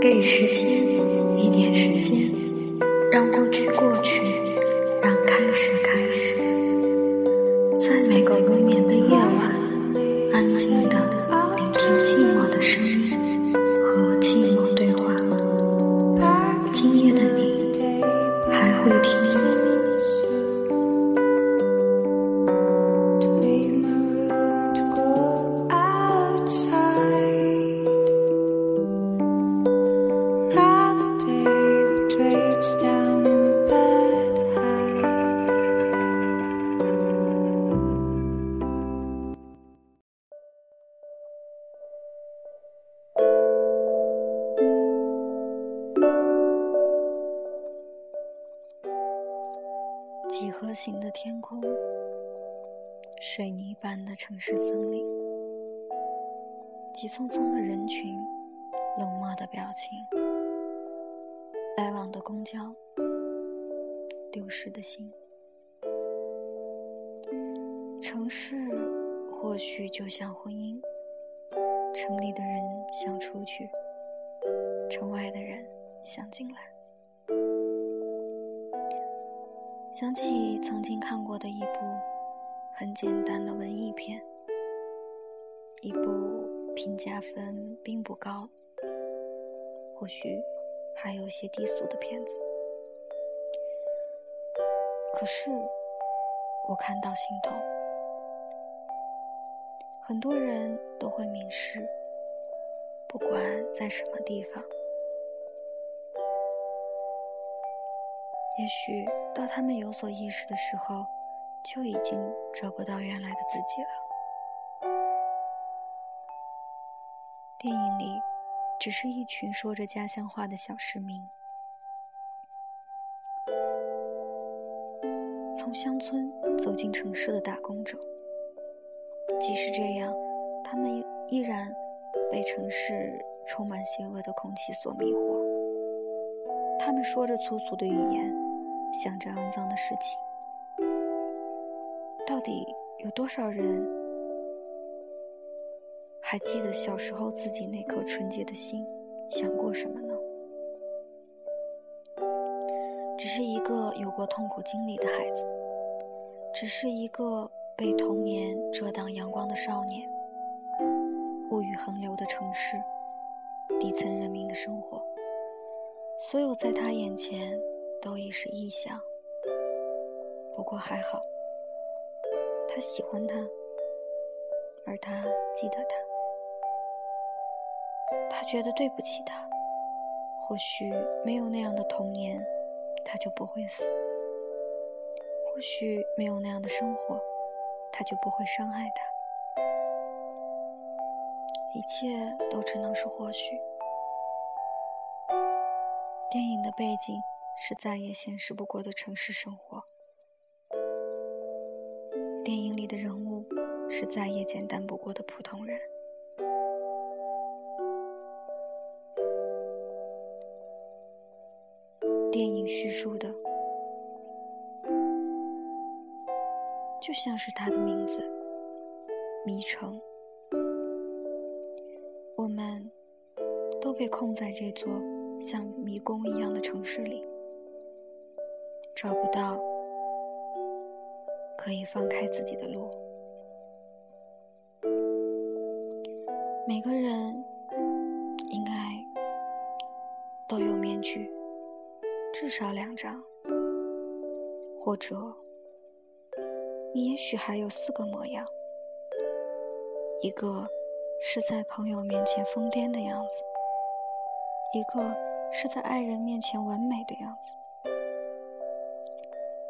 给时间一点时间，让过去过去，让开始开始。在每个无眠的夜晚，安静的聆听寂寞的声音，和寂寞对话。今夜的你还会听吗？几何形的天空，水泥般的城市森林，急匆匆的人群，冷漠的表情，来往的公交，丢失的心。城市或许就像婚姻，城里的人想出去，城外的人想进来。想起曾经看过的一部很简单的文艺片，一部评价分并不高，或许还有些低俗的片子。可是我看到心痛，很多人都会迷失，不管在什么地方。也许到他们有所意识的时候，就已经找不到原来的自己了。电影里，只是一群说着家乡话的小市民，从乡村走进城市的打工者。即使这样，他们依然被城市充满邪恶的空气所迷惑。他们说着粗俗的语言。想着肮脏的事情，到底有多少人还记得小时候自己那颗纯洁的心想过什么呢？只是一个有过痛苦经历的孩子，只是一个被童年遮挡阳光的少年。物欲横流的城市，底层人民的生活，所有在他眼前。都已是臆想，不过还好，他喜欢他，而他记得他，他觉得对不起他。或许没有那样的童年，他就不会死；或许没有那样的生活，他就不会伤害他。一切都只能是或许。电影的背景。是再也现实不过的城市生活。电影里的人物是再也简单不过的普通人。电影叙述的，就像是他的名字——迷城。我们都被困在这座像迷宫一样的城市里。找不到可以放开自己的路。每个人应该都有面具，至少两张，或者你也许还有四个模样：一个是在朋友面前疯癫的样子，一个是在爱人面前完美的样子。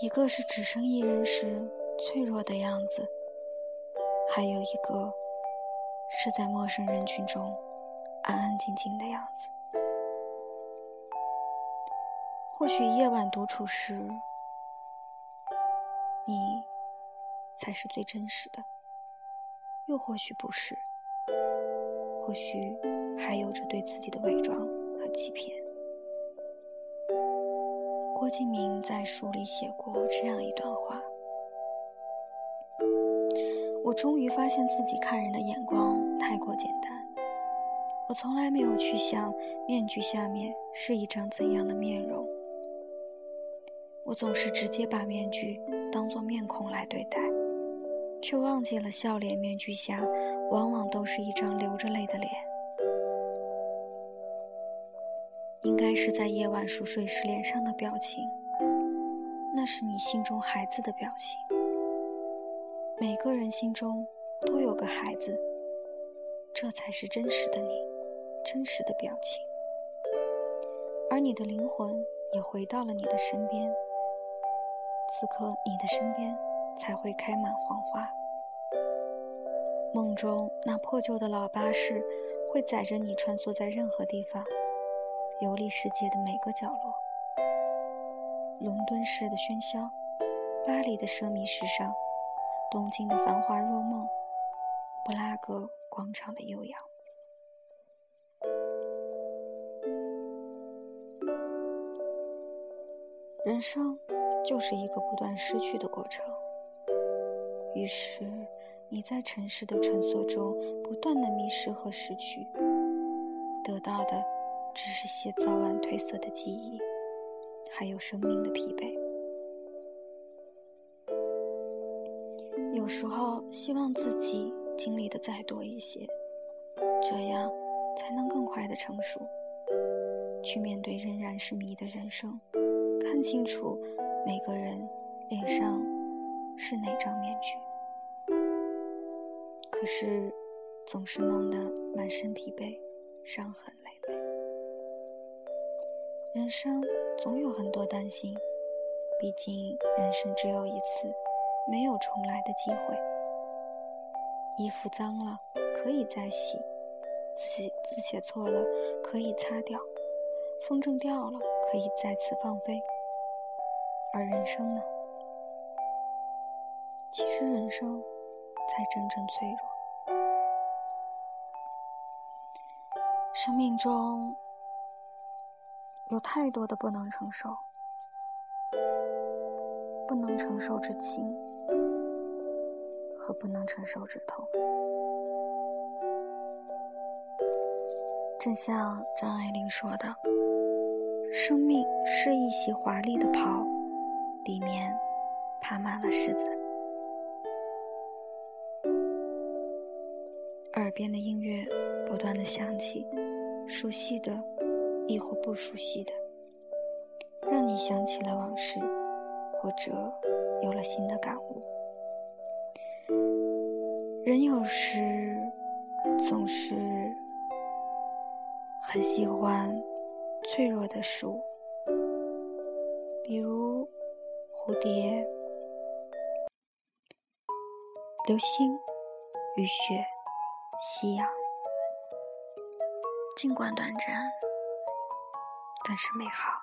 一个是只剩一人时脆弱的样子，还有一个是在陌生人群中安安静静的样子。或许夜晚独处时，你才是最真实的；又或许不是，或许还有着对自己的伪装和欺骗。郭敬明在书里写过这样一段话：“我终于发现自己看人的眼光太过简单，我从来没有去想面具下面是一张怎样的面容。我总是直接把面具当作面孔来对待，却忘记了笑脸面具下往往都是一张流着泪的脸。应该是在夜晚熟睡时脸上的表情，那是你心中孩子的表情。每个人心中都有个孩子，这才是真实的你。真实的表情，而你的灵魂也回到了你的身边。此刻，你的身边才会开满黄花。梦中那破旧的老巴士会载着你穿梭在任何地方，游历世界的每个角落。伦敦市的喧嚣，巴黎的奢靡时尚，东京的繁华若梦，布拉格广场的悠扬。人生就是一个不断失去的过程，于是你在城市的穿梭中不断的迷失和失去，得到的只是些早晚褪色的记忆，还有生命的疲惫。有时候希望自己经历的再多一些，这样才能更快的成熟，去面对仍然是谜的人生。看清楚每个人脸上是哪张面具，可是总是弄得满身疲惫、伤痕。人生总有很多担心，毕竟人生只有一次，没有重来的机会。衣服脏了可以再洗，字字写错了可以擦掉，风筝掉了可以再次放飞。而人生呢？其实人生才真正脆弱。生命中有太多的不能承受，不能承受之轻和不能承受之痛。正像张爱玲说的：“生命是一袭华丽的袍。”里面爬满了虱子。耳边的音乐不断的响起，熟悉的，亦或不熟悉的，让你想起了往事，或者有了新的感悟。人有时总是很喜欢脆弱的事物，比如。蝴蝶、流星、雨雪、夕阳，尽管短暂，但是美好。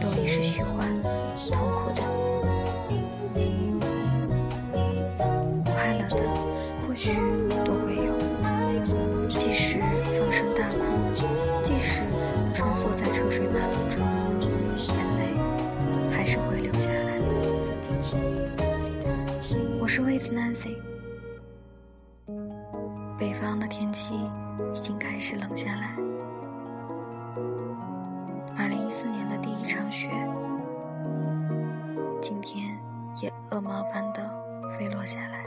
都已是虚幻、痛苦的。快乐的或许都会有，即使放声大哭，即使穿梭在车水马龙中，眼泪还是会流下来。我是魏子 Nancy，北方的天气已经开始冷下来。一四年的第一场雪，今天也鹅毛般的飞落下来。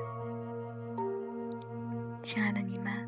亲爱的你们。